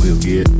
we'll get